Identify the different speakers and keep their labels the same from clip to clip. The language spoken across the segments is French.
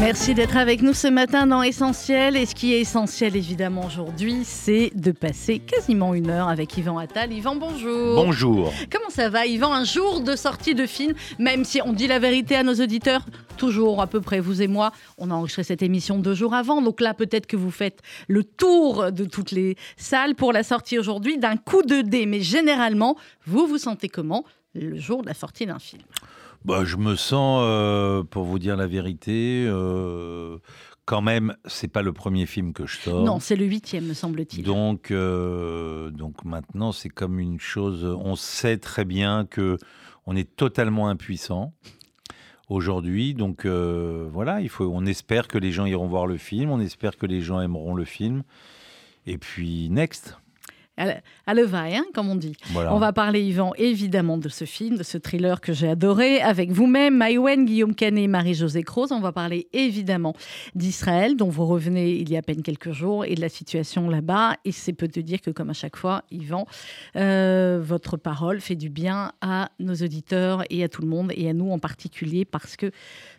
Speaker 1: Merci d'être avec nous ce matin dans Essentiel. Et ce qui est essentiel évidemment aujourd'hui, c'est de passer quasiment une heure avec Yvan Attal. Yvan, bonjour.
Speaker 2: Bonjour.
Speaker 1: Comment ça va Yvan? Un jour de sortie de film, même si on dit la vérité à nos auditeurs, toujours à peu près, vous et moi, on a enregistré cette émission deux jours avant. Donc là, peut-être que vous faites le tour de toutes les salles pour la sortie aujourd'hui d'un coup de dé. Mais généralement, vous vous sentez comment le jour de la sortie d'un film?
Speaker 2: Bah, je me sens, euh, pour vous dire la vérité, euh, quand même, c'est pas le premier film que je sors.
Speaker 1: Non, c'est le huitième, me semble-t-il.
Speaker 2: Donc, euh, donc maintenant, c'est comme une chose. On sait très bien que on est totalement impuissant aujourd'hui. Donc voilà, il faut. On espère que les gens iront voir le film. On espère que les gens aimeront le film. Et puis next
Speaker 1: à levaille, hein, comme on dit. On va parler, Yvan, évidemment, de ce film, de ce thriller que j'ai adoré, avec vous-même, Maïwen, Guillaume Canet, Marie-Josée Croze. On va parler évidemment d'Israël, dont vous revenez il y a à peine quelques jours, et de la situation là-bas. Et c'est peu de dire que, comme à chaque fois, Yvan, euh, votre parole fait du bien à nos auditeurs et à tout le monde, et à nous en particulier, parce que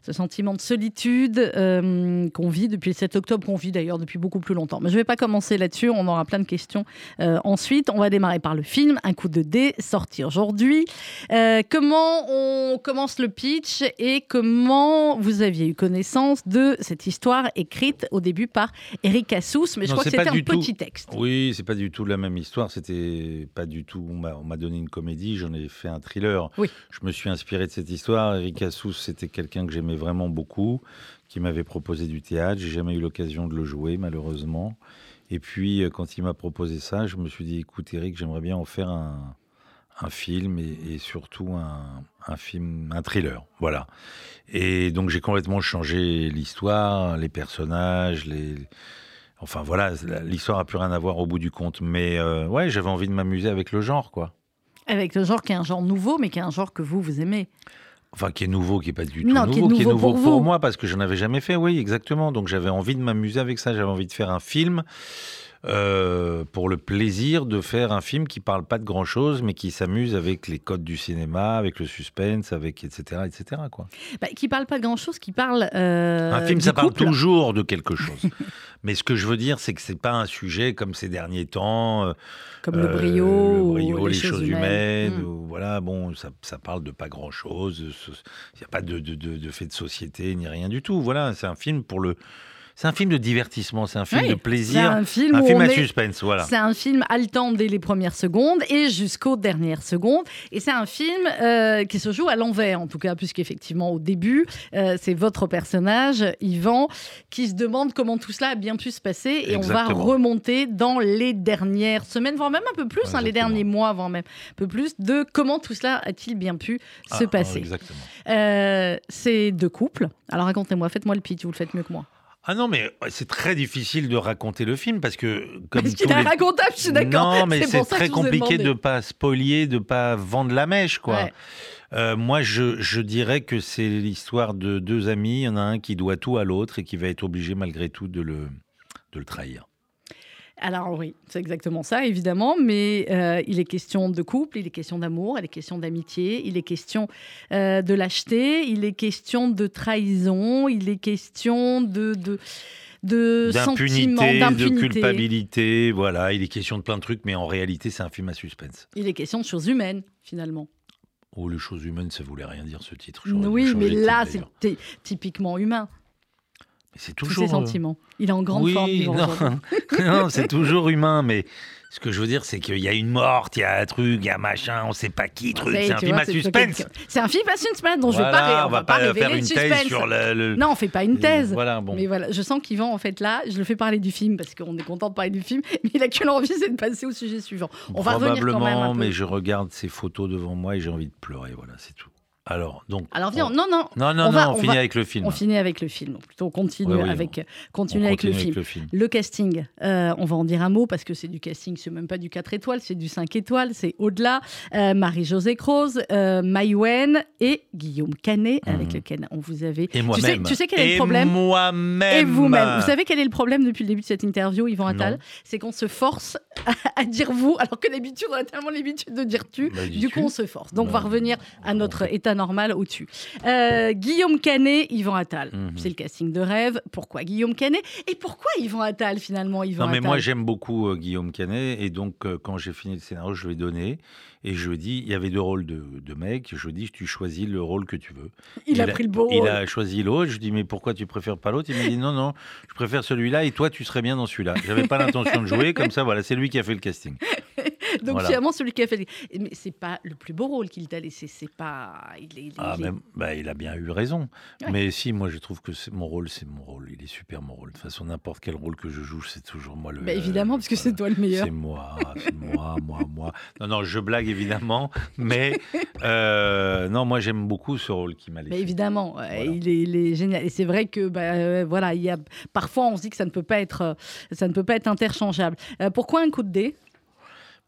Speaker 1: ce sentiment de solitude euh, qu'on vit depuis le 7 octobre, qu'on vit d'ailleurs depuis beaucoup plus longtemps. Mais je ne vais pas commencer là-dessus, on aura plein de questions euh, ensuite. On va démarrer par le film, Un coup de dé, sorti aujourd'hui. Euh, comment on commence le pitch et comment vous aviez eu connaissance de cette histoire écrite au début par Eric Assous, mais je crois que c'était un petit texte.
Speaker 2: Oui, c'est pas du tout la même histoire, c'était pas du tout, on m'a donné une comédie, j'en ai fait un thriller.
Speaker 1: Oui.
Speaker 2: Je me suis inspiré de cette histoire, Eric Assous, c'était quelqu'un que j'aimais vraiment beaucoup, qui m'avait proposé du théâtre. J'ai jamais eu l'occasion de le jouer, malheureusement. Et puis, euh, quand il m'a proposé ça, je me suis dit, écoute, Eric, j'aimerais bien en faire un, film et, surtout un, un, film, un thriller. Voilà. Et donc, j'ai complètement changé l'histoire, les personnages, les. Enfin voilà, l'histoire a plus rien à voir au bout du compte. Mais euh, ouais, j'avais envie de m'amuser avec le genre, quoi.
Speaker 1: Avec le genre qui est un genre nouveau, mais qui est un genre que vous, vous aimez.
Speaker 2: Enfin, qui est nouveau, qui est pas du tout nouveau, qui est nouveau, pour, moi parce que je n'avais jamais fait, oui, exactement. Donc j'avais envie de m'amuser avec ça, j'avais envie de faire un film euh, pour le plaisir de faire un film qui parle pas de grand chose, mais qui s'amuse avec les codes du cinéma, avec le suspense, avec etc. etc. Quoi.
Speaker 1: Bah, qui parle pas de grand chose, qui parle. Euh,
Speaker 2: un film, ça parle toujours de quelque chose. mais ce que je veux dire, c'est que c'est pas un sujet comme ces derniers temps. Euh,
Speaker 1: comme le brio,
Speaker 2: ou les, choses, humaines. Hmm. voilà, bon, ça, ça, parle de pas grand chose. Il n'y a pas de, de, de, de fait de société ni rien du tout. Voilà, c'est un film pour le c'est un film de divertissement, c'est un film de plaisir, un film, un film à suspense, voilà.
Speaker 1: C'est un film haletant dès les premières secondes et jusqu'aux dernières secondes. Et c'est un film euh, qui se joue à l'envers, en tout cas, puisqu'effectivement, au début, euh, c'est votre personnage, Yvan, qui se demande comment tout cela a bien pu se passer. Et on va remonter dans les dernières semaines, voire même un peu plus, hein, les derniers mois, voire même un peu plus, de comment tout cela a-t-il bien pu ah, se passer. Euh, c'est deux couples. Alors racontez-moi, faites-moi le pitch, vous le faites mieux que moi.
Speaker 2: Ah non, mais c'est très difficile de raconter le film parce que
Speaker 1: comme ce qu'il est racontable, je suis d'accord.
Speaker 2: Non, mais c'est très compliqué de pas spolier, de pas vendre la mèche, quoi. Euh, moi, je, je, dirais que c'est l'histoire de deux amis. Il y en a un qui doit tout à l'autre et qui va être obligé malgré tout de le, de le trahir.
Speaker 1: Alors oui, c'est exactement ça, évidemment, mais euh, il est question de couple, il est question d'amour, il est question d'amitié, il est question euh, de lâcheté, il est question de trahison, il est question de... de
Speaker 2: d'impunité, de culpabilité, voilà, il est question de plein de trucs, mais en réalité, c'est un film à suspense.
Speaker 1: Il est question de choses humaines, finalement.
Speaker 2: Oh, les choses humaines, ça voulait rien dire ce titre.
Speaker 1: Oui, mais là, c'est typiquement humain.
Speaker 2: C'est toujours.
Speaker 1: ses sentiments. Il est en grande
Speaker 2: oui,
Speaker 1: forme.
Speaker 2: Non, non c'est toujours humain, mais ce que je veux dire, c'est qu'il y a une morte, il y a un truc, il y a un machin, on sait pas qui, truc. C'est un film à suspense.
Speaker 1: C'est un film à suspense dont je vais pas,
Speaker 2: on, va pas, faire une thèse sur le,
Speaker 1: Non, on fait pas une thèse.
Speaker 2: Voilà, bon.
Speaker 1: Mais voilà, je sens qu'Yvan, en fait, là, je le fais parler du film parce qu'on est content de parler du film, mais il a qu'une envie, c'est de passer au sujet suivant. On va revenir quand même peu.
Speaker 2: mais je regarde ces photos devant moi et j'ai envie de pleurer, voilà, c'est tout. Alors, donc.
Speaker 1: Alors, viens, non, non.
Speaker 2: Non, non, on, non, on, finit avec le film.
Speaker 1: On finit avec le film. Plutôt, on continue, avec, continue, avec, le film. le casting, euh, on va en dire un mot parce que c'est du casting, c'est même pas du 4 étoiles, c'est du 5 étoiles, c'est au-delà. Euh, Marie-Josée Croze, euh, Maïwen et Guillaume Canet, avec mhm. lequel on vous avait.
Speaker 2: Et moi-même.
Speaker 1: Tu sais, quel est le problème?
Speaker 2: Et moi-même.
Speaker 1: Et vous-même. Vous savez quel est le problème depuis le début de cette interview, Yvan Attal? C'est qu'on se force à, dire vous, alors que d'habitude, on a tellement l'habitude de dire tu. Bah, du coup, on se force. Donc, on va revenir à notre état normal au-dessus. Euh, Guillaume Canet, Yvan Attal. Mhm. C'est le casting de rêve. Pourquoi Guillaume Canet? Et pourquoi Yvan Attal finalement Yvan
Speaker 2: Non, mais moi j'aime beaucoup euh, Guillaume Canet et donc euh, quand j'ai fini le scénario, je lui ai donné et je lui ai dit il y avait deux rôles de, de mecs. Je lui ai dit tu choisis le rôle que tu veux.
Speaker 1: Il, a, pris le beau.
Speaker 2: Il a choisi l'autre. Je lui ai dit mais pourquoi tu préfères pas l'autre? Il m'a dit non non, je préfère celui-là et toi tu serais bien dans celui-là. J'avais pas l'intention de jouer comme ça. Voilà, c'est lui qui a fait le casting.
Speaker 1: Donc finalement, celui qui a fait. Mais c'est pas le plus beau rôle qu'il t'a laissé. C'est pas. Il, est, il,
Speaker 2: ah, bah, il a bien eu raison. Mais si, moi, je trouve que mon rôle, c'est mon rôle. Il est super mon rôle. De toute façon, n'importe quel rôle que je joue, c'est toujours moi le.
Speaker 1: Bah, évidemment, parce que c'est toi le meilleur.
Speaker 2: C'est moi, c'est moi, moi, moi. Non, non, je blague évidemment, mais euh, non, moi, j'aime beaucoup ce rôle qui m'a laissé.
Speaker 1: Mais évidemment, il, est, il, est, génial. Et c'est vrai que, bah, euh, voilà, il y a parfois, on se dit que ça ne peut pas être, ça ne peut pas être interchangeable. Euh, pourquoi un coup de dé?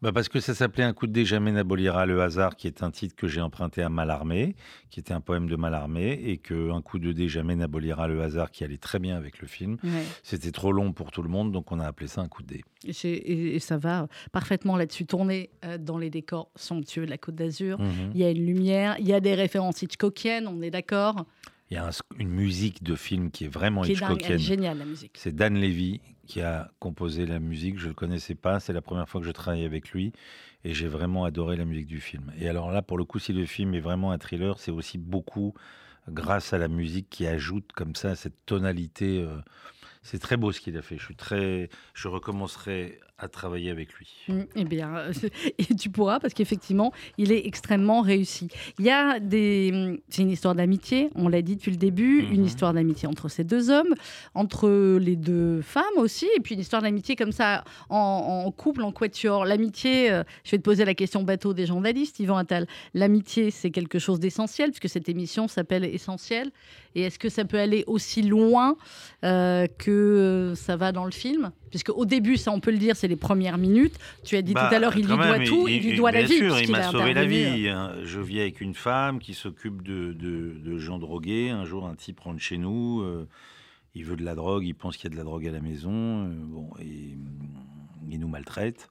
Speaker 2: Bah Parce que ça s'appelait Un coup de dé jamais n'abolira le hasard, qui est un titre que j'ai emprunté à Mallarmé, qui était un poème de Mallarmé, et que Un coup de dé jamais n'abolira le hasard, qui allait très bien avec le film. C'était trop long pour tout le monde, donc on a appelé ça Un coup de dé.
Speaker 1: Et, ça va parfaitement là-dessus. Tourner euh, dans les décors somptueux de la Côte d'Azur, mhm. il y a une lumière, il y a des références Hitchcockiennes, on est d'accord?
Speaker 2: Il y a une musique de film qui est vraiment qui Hitchcockienne.
Speaker 1: géniale la musique.
Speaker 2: C'est Dan Levy qui a composé la musique. Je ne le connaissais pas. C'est la première fois que je travaille avec lui. Et j'ai vraiment adoré la musique du film. Et alors là, pour le coup, si le film est vraiment un thriller, c'est aussi beaucoup grâce à la musique qui ajoute comme ça cette tonalité. Euh, c'est très beau ce qu'il a fait. Je suis très, je recommencerai à travailler avec lui.
Speaker 1: Mmh, eh bien, et tu pourras parce qu'effectivement, il est extrêmement réussi. Il y a des, c'est une histoire d'amitié. On l'a dit depuis le début, une mmh. histoire d'amitié entre ces deux hommes, entre les deux femmes aussi, et puis une histoire d'amitié comme ça en, couple, en quatuor. L'amitié, euh, je vais te poser la question bateau des journalistes, Yvan Attal. L'amitié, c'est quelque chose d'essentiel puisque cette émission s'appelle Essentiel. Et est-ce que ça peut aller aussi loin euh, que ça va dans le film? Puisque au début, ça on peut le dire, c'est les premières minutes. Tu as dit tout à bah, l'heure, il lui doit tout, il, lui doit la vie.
Speaker 2: Sûr, il m'a sauvé la vie. Hein. Je vis avec une femme qui s'occupe de, de, gens drogués. Un jour, un type rentre chez nous. Euh, il veut de la drogue, il pense qu'il y a de la drogue à la maison. Euh, bon, et il nous maltraite.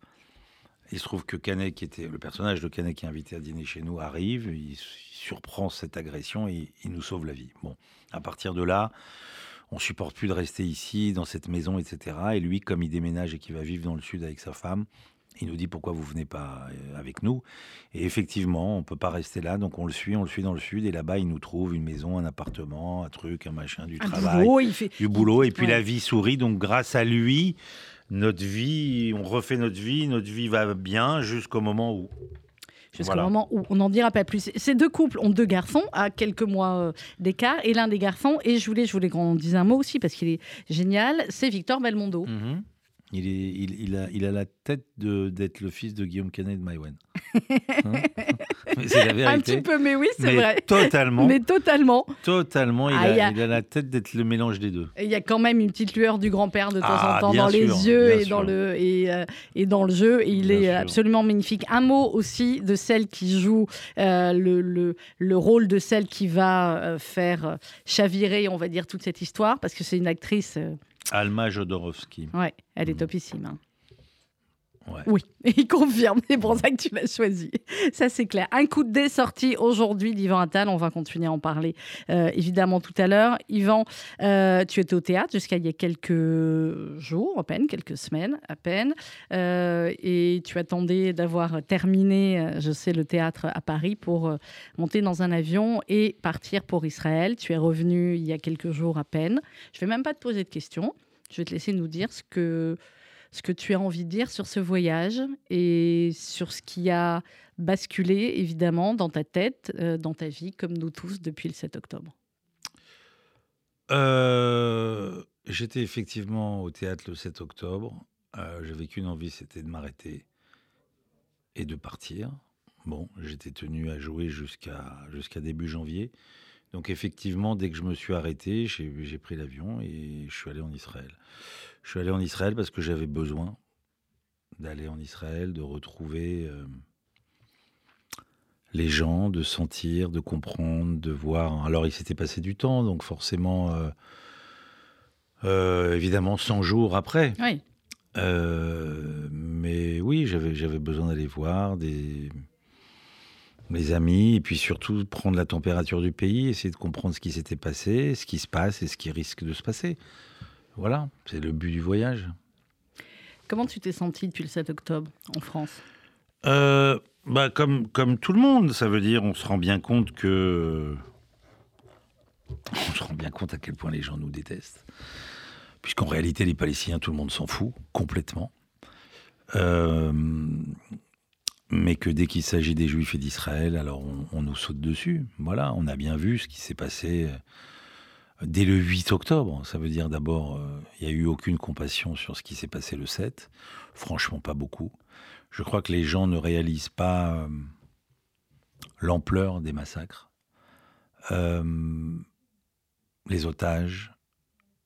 Speaker 2: Il se trouve que Canet, qui était le personnage de Canet qui est invité à dîner chez nous, arrive, il, surprend cette agression et il nous sauve la vie. Bon, à partir de là, on supporte plus de rester ici, dans cette maison, etc. Et lui, comme il déménage et qu'il va vivre dans le sud avec sa femme, il nous dit pourquoi vous venez pas euh, avec nous. Et effectivement, on peut pas rester là, donc on le suit, on le suit dans le sud. Et là-bas, il nous trouve une maison, un appartement, un truc, un machin, du travail, du boulot. Et puis la vie sourit. Donc grâce à lui, notre vie, on refait notre vie, notre vie va bien jusqu'au moment où
Speaker 1: jusqu'au moment où on n'en dira pas plus. Ces deux couples ont deux garçons à quelques mois euh, d'écart et l'un des garçons, et je voulais, je voulais qu'on dise un mot aussi parce qu'il est génial, c'est Victor Belmondo.
Speaker 2: Mhm. Il, est, il, a, il a la tête d'être le fils de Guillaume Canet de Maïwen. Hein
Speaker 1: c'est la vérité. Un petit peu, mais oui, c'est vrai.
Speaker 2: Totalement.
Speaker 1: mais totalement.
Speaker 2: Totalement. Il, ah, a, il, a, la tête d'être le mélange des deux.
Speaker 1: Il y a quand même une petite lueur du grand-père de temps ah, en temps dans les yeux et dans, le, et, euh, et, dans le jeu. Et il est absolument magnifique. Un mot aussi de celle qui joue euh, le, le, le, rôle de celle qui va euh, faire chavirer, on va dire, toute cette histoire, parce que c'est une actrice
Speaker 2: Alma Jodorowsky.
Speaker 1: Ouais, elle est mm. topissime. Hein. Oui, il confirme, c'est pour ça que tu l'as choisi. Ça, c'est clair. Un coup de dé sorti aujourd'hui d'Yvan Attal. On va continuer à en parler euh, évidemment tout à l'heure. Yvan, euh, tu étais au théâtre jusqu'à il y a quelques jours, à peine, quelques semaines à peine. Euh, et tu attendais d'avoir terminé, je sais, le théâtre à Paris pour monter dans un avion et partir pour Israël. Tu es revenu il y a quelques jours à peine. Je ne vais même pas te poser de questions. Je vais te laisser nous dire ce que ce que tu as envie de dire sur ce voyage et sur ce qui a basculé évidemment dans ta tête, euh, dans ta vie, comme nous tous depuis le 7 octobre.
Speaker 2: Euh, j'étais effectivement au théâtre le 7 octobre. Euh, J'avais qu'une envie, c'était de m'arrêter et de partir. Bon, j'étais tenu à jouer jusqu'à jusqu'à début janvier. Donc effectivement, dès que je me suis arrêté, j'ai pris l'avion et je suis allé en Israël. Je suis allé en Israël parce que j'avais besoin d'aller en Israël, de retrouver euh, les gens, de sentir, de comprendre, de voir. Alors il s'était passé du temps, donc forcément, euh, euh, évidemment, 100 jours après.
Speaker 1: Oui.
Speaker 2: mais oui, j'avais besoin d'aller voir des mes amis, et puis surtout prendre la température du pays, essayer de comprendre ce qui s'était passé, ce qui se passe et ce qui risque de se passer. Voilà, c'est le but du voyage.
Speaker 1: Comment tu t'es senti depuis le 7 octobre en France?
Speaker 2: Euh, bah comme, comme tout le monde, ça veut dire on se rend bien compte que... On se rend bien compte à quel point les gens nous détestent. Puisqu'en réalité, les Palestiniens, tout le monde s'en fout complètement. Euh, mais que dès qu'il s'agit des Juifs et d'Israël, alors on, nous saute dessus. Voilà, on a bien vu ce qui s'est passé euh, dès le 8 octobre. Ça veut dire d'abord, euh, il n'y a eu aucune compassion sur ce qui s'est passé le 7. Franchement, pas beaucoup. Je crois que les gens ne réalisent pas euh, l'ampleur des massacres. les otages,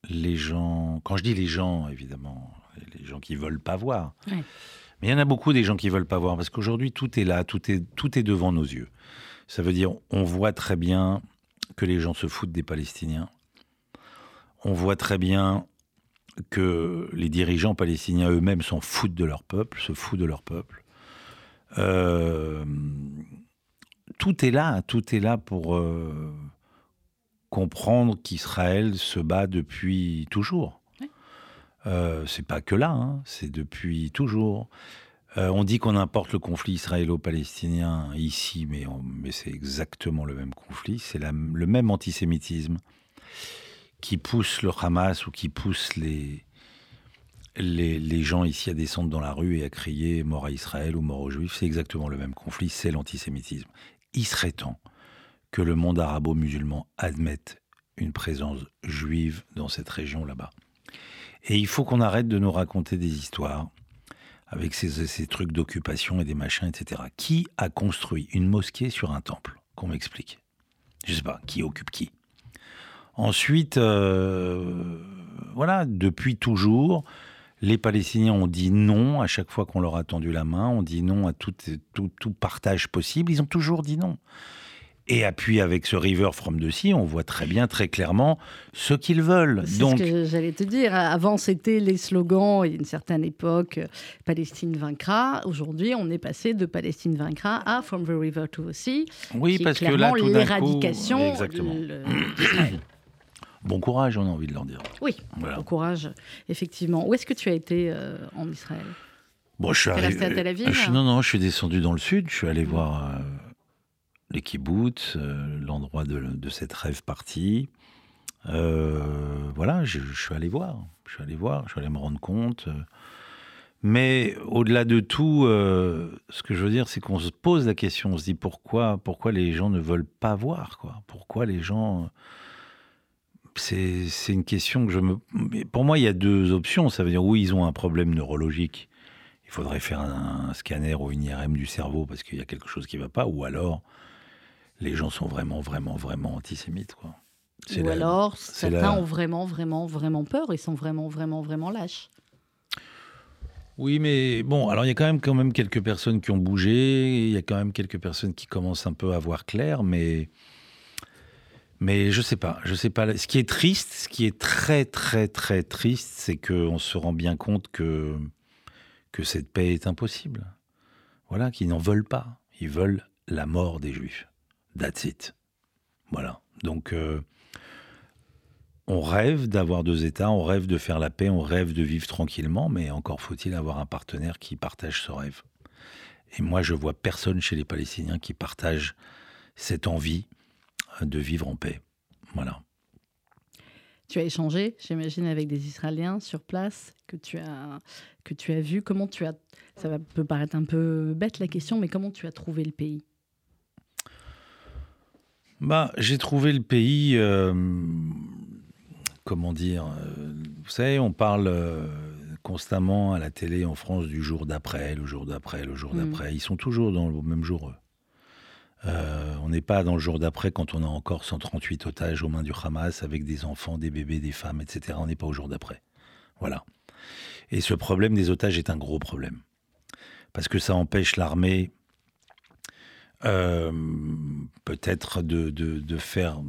Speaker 2: les gens. Quand je dis les gens, évidemment, les gens qui veulent pas voir. Mais il y en a beaucoup des gens qui veulent pas voir parce qu'aujourd'hui tout est là, tout est tout est devant nos yeux. Ça veut dire on voit très bien que les gens se foutent des Palestiniens. On voit très bien que les dirigeants palestiniens eux-mêmes s'en foutent de leur peuple, se foutent de leur peuple. Euh, tout est là, tout est là pour euh, comprendre qu'Israël se bat depuis toujours. Euh, c'est pas que là, hein, c'est depuis toujours. Euh, on dit qu'on importe le conflit israélo-palestinien ici, mais, c'est exactement le même conflit. C'est le même antisémitisme qui pousse le Hamas ou qui pousse les, les, les, gens ici à descendre dans la rue et à crier mort à Israël ou mort aux Juifs. C'est exactement le même conflit, c'est l'antisémitisme. Il serait temps que le monde arabo-musulman admette une présence juive dans cette région là-bas. Et il faut qu'on arrête de nous raconter des histoires avec ces, trucs d'occupation et des machins, etc. Qui a construit une mosquée sur un temple? Qu'on m'explique. Je sais pas, qui occupe qui Ensuite, euh, voilà, depuis toujours, les Palestiniens ont dit non à chaque fois qu'on leur a tendu la main, on dit non à tout, tout partage possible, ils ont toujours dit non. Et puis avec ce River from the Sea, on voit très bien, très clairement ce qu'ils veulent.
Speaker 1: C'est ce que j'allais te dire. Avant, c'était les slogans, il y a une certaine époque, Palestine vaincra. Aujourd'hui, on est passé de Palestine vaincra à From the River to the Sea.
Speaker 2: Oui, parce que là, tout l'éradication d'Israël. Bon courage, on a envie de leur dire.
Speaker 1: Oui, bon courage, effectivement. Où est-ce que tu as été euh, en Israël?
Speaker 2: Bon, je suis
Speaker 1: resté à Tel Aviv
Speaker 2: Non, non, je suis descendu dans le sud. Je suis allé mmh. voir euh, les kibbutz, euh, l'endroit de, cette rêve partie. Euh, voilà, je, suis allé voir, je suis allé voir, je suis allé me rendre compte. Euh. mais au-delà de tout, ce que je veux dire, c'est qu'on se pose la question, on se dit pourquoi, pourquoi les gens ne veulent pas voir, quoi Pourquoi les gens c'est une question que je me. Pour moi, il y a deux options. Ça veut dire oui, ils ont un problème neurologique. Il faudrait faire un, un scanner ou une IRM du cerveau parce qu'il y a quelque chose qui ne va pas. Ou alors, les gens sont vraiment, vraiment, vraiment antisémites. Quoi.
Speaker 1: Ou alors, certains ont vraiment, vraiment, vraiment peur et sont vraiment, vraiment, vraiment lâches.
Speaker 2: Oui, mais bon, alors il y a quand même, quand même quelques personnes qui ont bougé, il y a quand même quelques personnes qui commencent un peu à voir clair, mais, mais je sais pas, je sais pas. Ce qui est triste, ce qui est très, très, très triste, c'est qu'on se rend bien compte que, que cette paix est impossible. Voilà, qu'ils n'en veulent pas. Ils veulent la mort des Juifs. That's it. Voilà. Donc, euh, on rêve d'avoir deux États, on rêve de faire la paix, on rêve de vivre tranquillement, mais encore faut-il avoir un partenaire qui partage ce rêve. Et moi, je vois personne chez les Palestiniens qui partage cette envie euh, de vivre en paix. Voilà.
Speaker 1: Tu as échangé, j'imagine, avec des Israéliens sur place que tu as que tu as vu. Comment tu as Ça peut paraître un peu bête la question, mais comment tu as trouvé le pays?
Speaker 2: Bah, J'ai trouvé le pays, euh, comment dire, euh, vous savez, on parle euh, constamment à la télé en France du jour d'après, le jour d'après, le jour mm. d'après. Ils sont toujours dans le même jour, on n'est pas dans le jour d'après quand on a encore 138 otages aux mains du Hamas avec des enfants, des bébés, des femmes, etc. On n'est pas au jour d'après. Voilà. Et ce problème des otages est un gros problème. Parce que ça empêche l'armée euh, peut-être de, faire.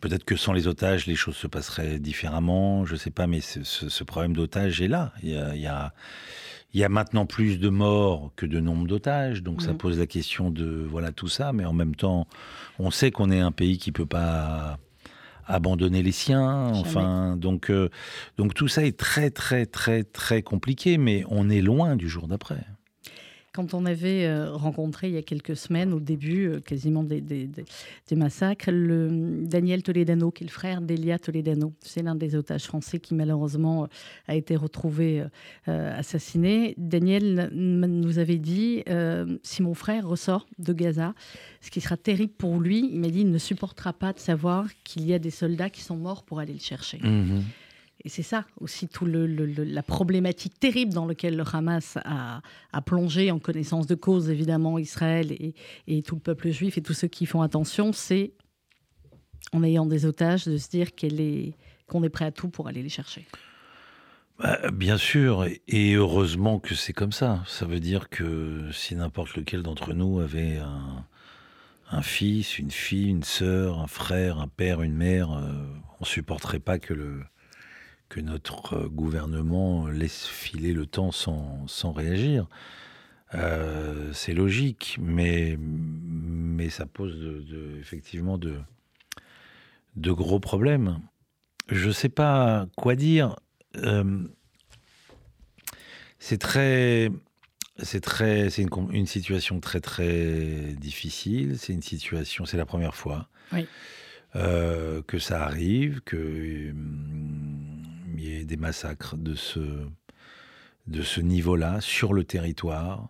Speaker 2: Peut-être que sans les otages, les choses se passeraient différemment. Je ne sais pas, mais ce, problème d'otages est là. Il y, a, il, maintenant plus de morts que de nombre d'otages, donc ça mmh. pose la question de voilà tout ça. Mais en même temps, on sait qu'on est un pays qui peut pas abandonner les siens. Enfin, donc, euh, donc tout ça est très, très, très, très compliqué, mais on est loin du jour d'après.
Speaker 1: Quand on avait euh, rencontré il y a quelques semaines, au début euh, quasiment des, massacres, le Daniel Toledano, qui est le frère d'Elia Toledano, c'est l'un des otages français qui malheureusement a été retrouvé assassiné. Daniel nous avait dit si mon frère ressort de Gaza, ce qui sera terrible pour lui, il m'a dit il ne supportera pas de savoir qu'il y a des soldats qui sont morts pour aller le chercher. Mhm. Et c'est ça aussi tout la problématique terrible dans laquelle le Hamas a, plongé en connaissance de cause, évidemment, Israël et, tout le peuple juif et tous ceux qui font attention, c'est en ayant des otages de se dire qu'on est, prêt à tout pour aller les chercher.
Speaker 2: Bah, bien sûr, et heureusement que c'est comme ça. Ça veut dire que si n'importe lequel d'entre nous avait un, fils, une fille, une sœur, un frère, un père, une mère, euh, on supporterait pas que, le, que notre euh, gouvernement laisse filer le temps sans, sans réagir. Euh, c'est logique, mais, mais ça pose de, effectivement de, de gros problèmes. Je ne sais pas quoi dire. c'est très c'est très, c'est une, situation très très difficile. C'est une situation, c'est la première fois euh, que ça arrive, que des massacres de ce de ce niveau-là sur le territoire,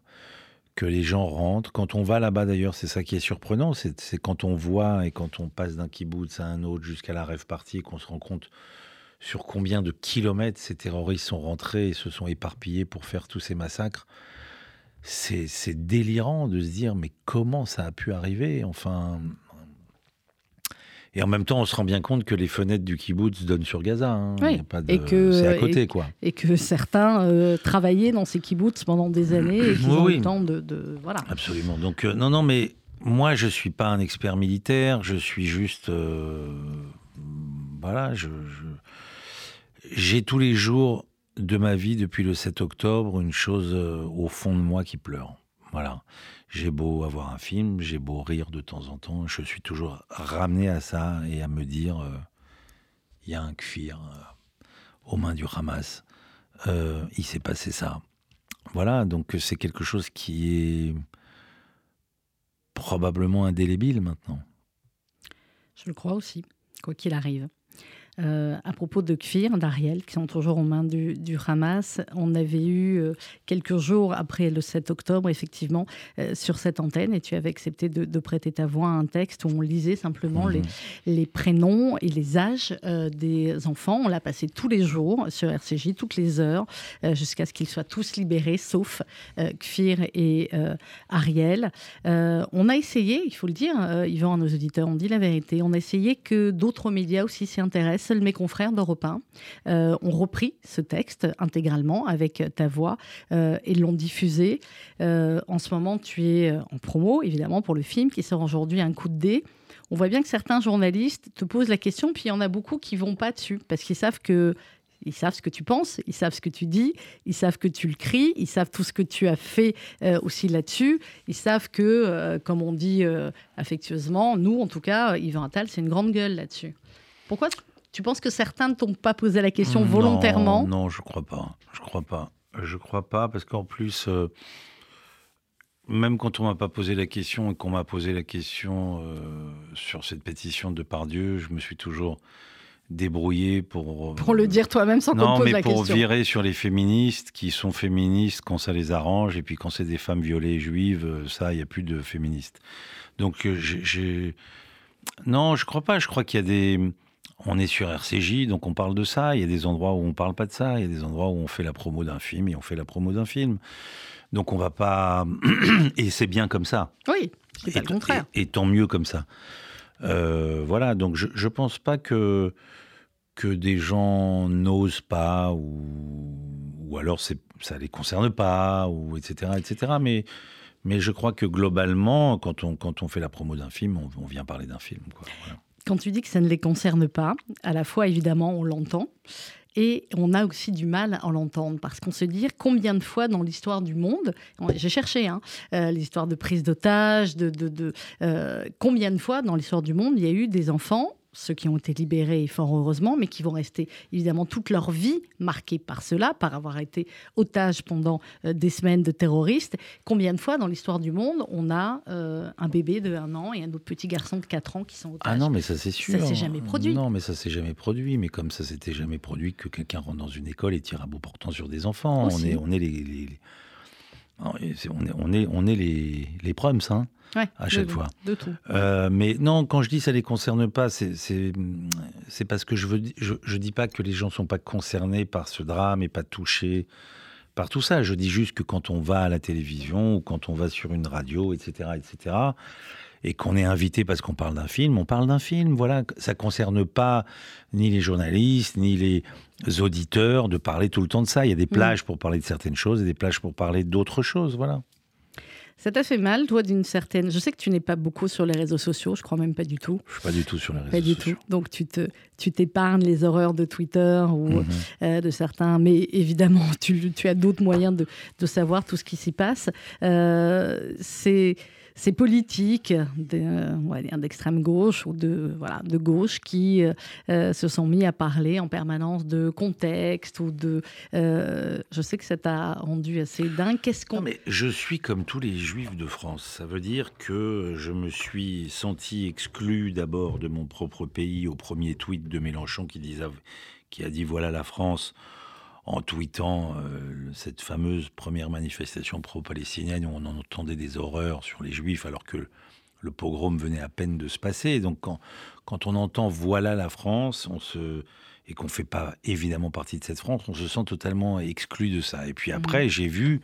Speaker 2: que les gens rentrent. Quand on va là-bas, d'ailleurs, c'est ça qui est surprenant, c'est quand on voit et quand on passe d'un kibbutz à un autre jusqu'à la rêve partie, qu'on se rend compte sur combien de kilomètres ces terroristes sont rentrés et se sont éparpillés pour faire tous ces massacres c'est délirant de se dire mais comment ça a pu arriver? Enfin. Et en même temps, on se rend bien compte que les fenêtres du kibbutz donnent sur Gaza. Hein.
Speaker 1: Oui. et que
Speaker 2: c'est à côté, quoi.
Speaker 1: Et que certains euh, travaillaient dans ces kibbutz pendant des années et qu'ils ont le temps de, voilà.
Speaker 2: Absolument. Donc euh, non, non, mais moi, je suis pas un expert militaire. Je suis juste, euh, voilà, je j'ai tous les jours de ma vie depuis le 7 octobre une chose au fond de moi qui pleure. Voilà. J'ai beau avoir un film, j'ai beau rire de temps en temps, je suis toujours ramené à ça et à me dire euh, il y a un kfir euh, aux mains du Hamas. il s'est passé ça. Voilà, donc c'est quelque chose qui est probablement indélébile maintenant.
Speaker 1: Je le crois aussi, quoi qu'il arrive. Euh, à propos de Kfir, d'Ariel, qui sont toujours aux mains du, Hamas. On avait eu euh, quelques jours après le 7 octobre, effectivement, euh, sur cette antenne, et tu avais accepté de, prêter ta voix à un texte où on lisait simplement les, mhm. les, prénoms et les âges des enfants. On l'a passé tous les jours sur RCJ, toutes les heures, jusqu'à ce qu'ils soient tous libérés, sauf Kfir et Ariel. on a essayé, il faut le dire, Yvan, à nos auditeurs, on dit la vérité, on a essayé que d'autres médias aussi s'y intéressent seuls mes confrères d'Europe 1 euh, ont repris ce texte intégralement avec ta voix euh, et l'ont diffusé. Euh, en ce moment, tu es en promo, évidemment, pour le film qui sort aujourd'hui un coup de dé. On voit bien que certains journalistes te posent la question, puis il y en a beaucoup qui vont pas dessus parce qu'ils savent que ils savent ce que tu penses, ils savent ce que tu dis, ils savent que tu le cries, ils savent tout ce que tu as fait aussi là-dessus. Ils savent que, comme on dit affectueusement, nous, en tout cas, Yvan Attal, c'est une grande gueule là-dessus. Pourquoi tu penses que certains ne t'ont pas posé la question volontairement?
Speaker 2: Non, je crois pas. Je crois pas. Je crois pas parce qu'en plus, euh, même quand on m'a pas posé la question et qu'on m'a posé la question euh, sur cette pétition de Pardieu, je me suis toujours débrouillé pour
Speaker 1: euh, pour le dire toi-même sans qu'on pose la
Speaker 2: question.
Speaker 1: Non,
Speaker 2: mais pour virer sur les féministes qui sont féministes quand ça les arrange et puis quand c'est des femmes violées juives, ça il y a plus de féministes. Donc j'ai non, je crois pas. Je crois qu'il y a des on est sur RCJ, donc on parle de ça. Il y a des endroits où on parle pas de ça. Il y a des endroits où on fait la promo d'un film et on fait la promo d'un film. Donc on va pas. et c'est bien comme ça.
Speaker 1: Oui. C'est pas le contraire.
Speaker 2: Et, tant mieux comme ça. voilà, donc je ne pense pas que, que des gens n'osent pas ou, ou alors ça ne les concerne pas, ou etc. etc. Mais mais je crois que globalement, quand on, quand on fait la promo d'un film, on, vient parler d'un film.
Speaker 1: Quand tu dis que ça ne les concerne pas, à la fois, évidemment, on l'entend. Et on a aussi du mal à l'entendre parce qu'on se dit combien de fois dans l'histoire du monde, j'ai cherché hein, euh, l'histoire de prise d'otages, de, de, euh, combien de fois dans l'histoire du monde il y a eu des enfants ceux qui ont été libérés, fort heureusement, mais qui vont rester évidemment toute leur vie marqués par cela, par avoir été otages pendant euh, des semaines de terroristes. Combien de fois dans l'histoire du monde on a euh, un bébé de 1 an et un autre petit garçon de 4 ans qui sont otages?
Speaker 2: Ah non, mais ça c'est sûr.
Speaker 1: Ça s'est jamais produit.
Speaker 2: Non, mais ça s'est jamais produit. Mais comme ça s'était jamais produit que quelqu'un rentre dans une école et tire à bout portant sur des enfants, on est, on est les, on est, on est, on est les, les proms, hein à chaque fois.
Speaker 1: De tout.
Speaker 2: Euh, mais non, quand je dis ça les concerne pas, c'est parce que je veux je, je, dis pas que les gens sont pas concernés par ce drame et pas touchés par tout ça. Je dis juste que quand on va à la télévision ou quand on va sur une radio, etc., etc., et qu'on est invité parce qu'on parle d'un film, on parle d'un film. Voilà, ça concerne pas ni les journalistes ni les auditeurs de parler tout le temps de ça. Il y a des mm. plages pour parler de certaines choses et des plages pour parler d'autres choses. Voilà.
Speaker 1: Ça t'a fait mal, toi, d'une certaine. Je sais que tu n'es pas beaucoup sur les réseaux sociaux, je crois même pas du tout.
Speaker 2: Je suis pas du tout sur les réseaux
Speaker 1: sociaux. Pas du tout. Donc tu te, tu t'épargnes les horreurs de Twitter ou mhm. euh, de certains, mais évidemment, tu, tu as d'autres moyens de, de, savoir tout ce qui s'y passe. Euh, c'est ces politiques d'extrême gauche ou de, gauche qui euh, euh, se sont mis à parler en permanence de contexte ou de. Euh, je sais que ça t'a rendu assez dingue. Qu'est-ce qu'on.
Speaker 2: mais je suis comme tous les juifs de France. Ça veut dire que je me suis senti exclu d'abord de mon propre pays au premier tweet de Mélenchon qui, disait, qui a dit voilà la France en tweetant euh, cette fameuse première manifestation pro-palestinienne où on en entendait des horreurs sur les juifs alors que le pogrom venait à peine de se passer. Donc quand, quand on entend voilà la France, on se et qu'on fait pas évidemment partie de cette France, on se sent totalement exclu de ça. Et puis mmh. après, j'ai vu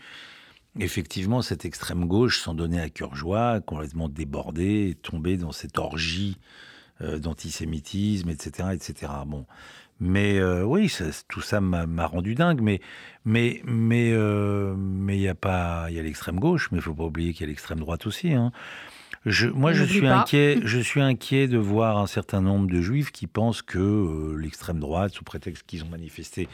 Speaker 2: effectivement cette extrême gauche s'en donner à cœur joie, complètement débordée, tomber dans cette orgie euh, d'antisémitisme, etc., etc. Bon, mais euh, oui, tout ça m'a rendu dingue. Mais mais mais euh, mais il y a pas, il y a l'extrême gauche, mais il faut pas oublier qu'il y a l'extrême droite aussi. Hein. Je, moi, je suis inquiet. Je suis inquiet de voir un certain nombre de juifs qui pensent que euh, l'extrême droite, sous prétexte qu'ils ont manifesté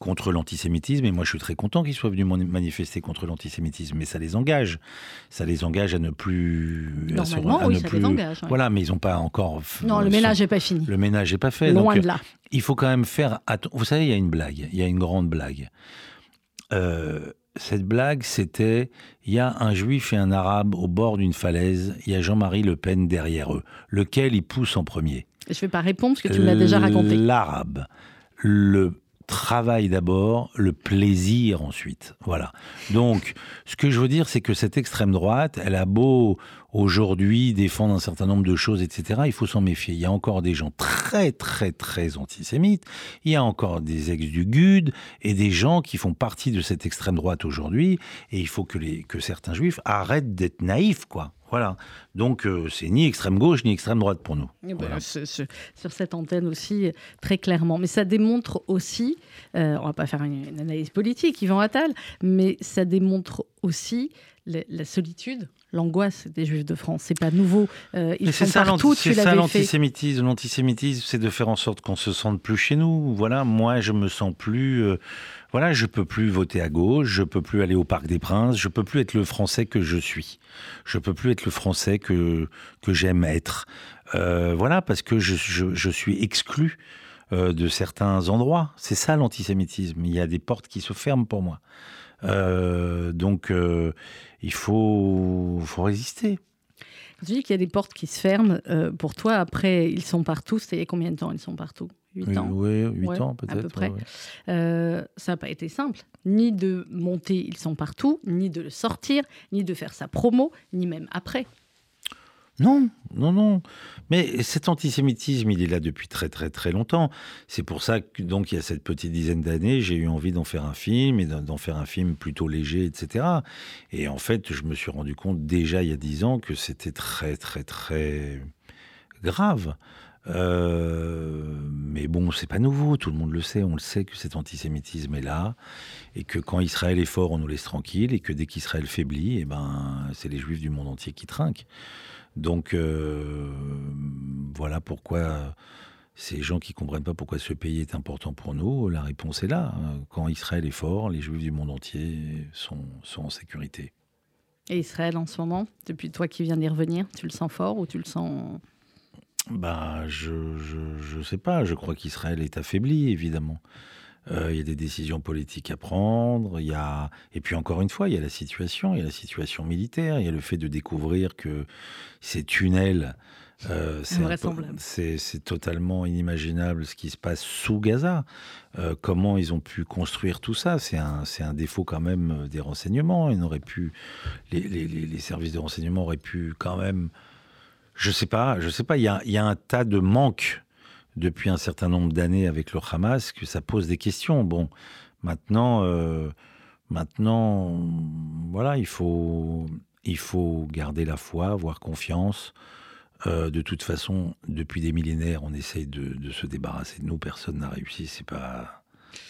Speaker 2: contre l'antisémitisme. Et moi, je suis très content qu'ils soient venus manifester contre l'antisémitisme. Mais ça les engage. Ça les engage à ne plus.
Speaker 1: Normalement, oui, ça les engage.
Speaker 2: Voilà, mais ils n'ont pas encore.
Speaker 1: Non, le ménage n'est pas fini.
Speaker 2: Le ménage n'est pas fait.
Speaker 1: Loin de là.
Speaker 2: Il faut quand même faire. Vous savez, il y a une blague. Il y a une grande blague. Euh, cette blague, c'était il y a un juif et un arabe au bord d'une falaise, il y a Jean-Marie Le Pen derrière eux. Lequel il pousse en premier?
Speaker 1: Je ne vais pas répondre parce que tu me l'as déjà raconté.
Speaker 2: L'arabe. Le travail d'abord, le plaisir ensuite. Voilà. Donc, ce que je veux dire, c'est que cette extrême droite, elle a beau aujourd'hui défendre un certain nombre de choses, etc. Il faut s'en méfier. Il y a encore des gens très, très, très antisémites. Il y a encore des ex du GUD et des gens qui font partie de cette extrême droite aujourd'hui. Et il faut que, les, que certains juifs arrêtent d'être naïfs, quoi. Voilà. Donc, euh, c'est ni extrême gauche ni extrême droite pour nous.
Speaker 1: Eh ben, sur cette antenne aussi, très clairement. Mais ça démontre aussi, euh, on va pas faire une, analyse politique, Yvan Attal, mais ça démontre aussi la, solitude, l'angoisse des Juifs de France. C'est pas nouveau.
Speaker 2: Euh, ils c'est ça, l'antisémitisme. L'antisémitisme, c'est de faire en sorte qu'on se sente plus chez nous. Voilà, moi, je me sens plus. Voilà, je peux plus voter à gauche, je peux plus aller au Parc des Princes, je peux plus être le Français que je suis. Je peux plus être le Français que que j'aime être. Euh, voilà, parce que je, je, suis exclu euh, de certains endroits. C'est ça l'antisémitisme. Il y a des portes qui se ferment pour moi. Euh, donc, il faut, faut résister.
Speaker 1: tu dis qu'il y a des portes qui se ferment, pour toi, après, ils sont partout. C'était combien de temps ils sont partout? 8 ans
Speaker 2: Oui, 8 ans peut-être.
Speaker 1: À peu près. ça n'a pas été simple, ni de monter Ils sont partout, ni de le sortir, ni de faire sa promo, ni même après.
Speaker 2: Non, non, non. Mais cet antisémitisme, il est là depuis très très très longtemps. C'est pour ça que donc il y a cette petite dizaine d'années, j'ai eu envie d'en faire un film et d'en faire un film plutôt léger, etc. Et en fait, je me suis rendu compte déjà il y a dix ans que c'était très très très grave. Euh, mais bon, c'est pas nouveau, tout le monde le sait, on le sait que cet antisémitisme est là, et que quand Israël est fort, on nous laisse tranquille, et que dès qu'Israël faiblit, eh ben, c'est les juifs du monde entier qui trinquent. Donc euh, voilà pourquoi ces gens qui comprennent pas pourquoi ce pays est important pour nous, la réponse est là. Quand Israël est fort, les juifs du monde entier sont, sont en sécurité.
Speaker 1: Et Israël en ce moment, depuis toi qui viens d'y revenir, tu le sens fort ou tu le sens
Speaker 2: bah, je, je, sais pas. Je crois qu'Israël est affaibli, évidemment. Euh, il y a des décisions politiques à prendre. Il y a et puis encore une fois, il y a la situation, il y a la situation militaire, il y a le fait de découvrir que ces tunnels,
Speaker 1: euh,
Speaker 2: c'est totalement inimaginable ce qui se passe sous Gaza. Euh, comment ils ont pu construire tout ça? C'est un, un défaut quand même des renseignements. Ils pu, les, les, les, services de renseignement auraient pu quand même je sais pas, je sais pas. Il y a, un tas de manques depuis un certain nombre d'années avec le Hamas que ça pose des questions. Bon, maintenant, euh, maintenant, voilà, il faut, il faut garder la foi, avoir confiance. Euh, de toute façon, depuis des millénaires, on essaye de, de se débarrasser de nous. Personne n'a réussi. C'est pas